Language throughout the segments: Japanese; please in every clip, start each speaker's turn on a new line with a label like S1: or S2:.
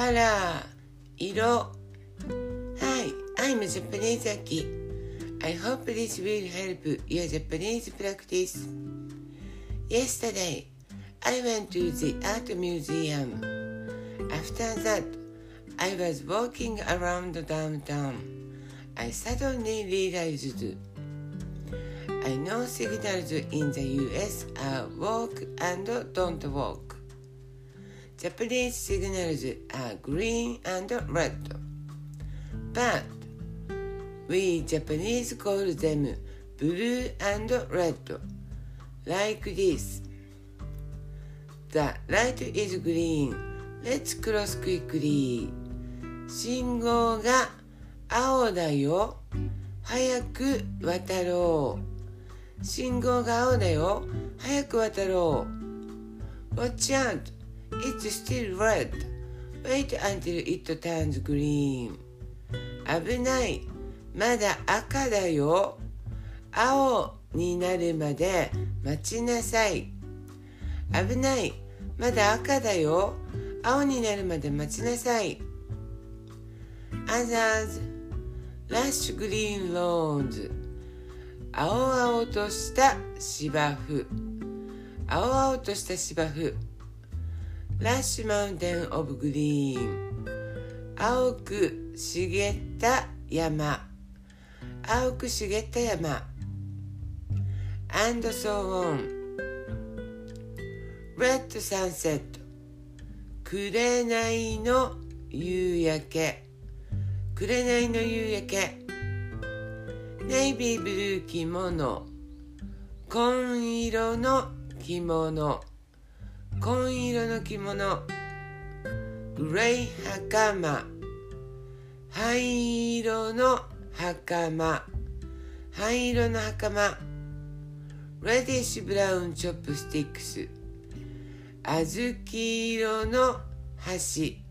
S1: color 色 Hi, I'm Japanese Aki. I hope this will help your Japanese practice. Yesterday, I went to the art museum. After that, I was walking around downtown. I suddenly realized I know signals in the US are walk and don't walk. Japanese signals are green and red. But we Japanese call them blue and red. Like this. The light is green. Let's cross quickly. 信号が青だよ。早く渡ろう。信号が青だよ。早く渡ろう。Watch out! It's still red. Wait until it turns green. 危ない。まだ赤だよ。青になるまで待ちなさい。危ない。まだ赤だよ。青になるまで待ちなさい。Others, lush green lawns 青々とした芝生青々とした芝生 Lush mountain of green 青く茂った山。青く茂った山。And so on Red sunset 紅の夕焼け。紅の夕焼け。 navy blue 着物。紺色の着物。紺色の着物。 gray 袴。灰色の袴。灰色の袴。 reddish brown chopsticks。小豆色の箸。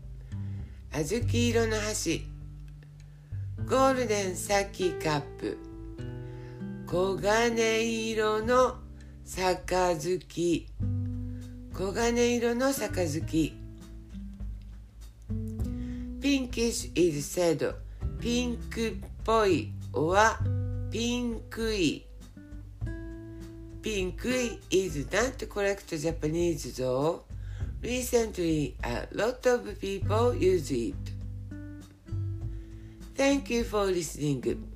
S1: 小豆色の箸。ゴールデンサキカップ。黄金色の杯。黄金色の杯ピンキッシュ is said ピンクっぽい or ピンクいピンクい is not correct Japanese though recently a lot of people use it Thank you for listening.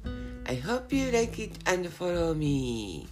S1: I hope you like it and follow me.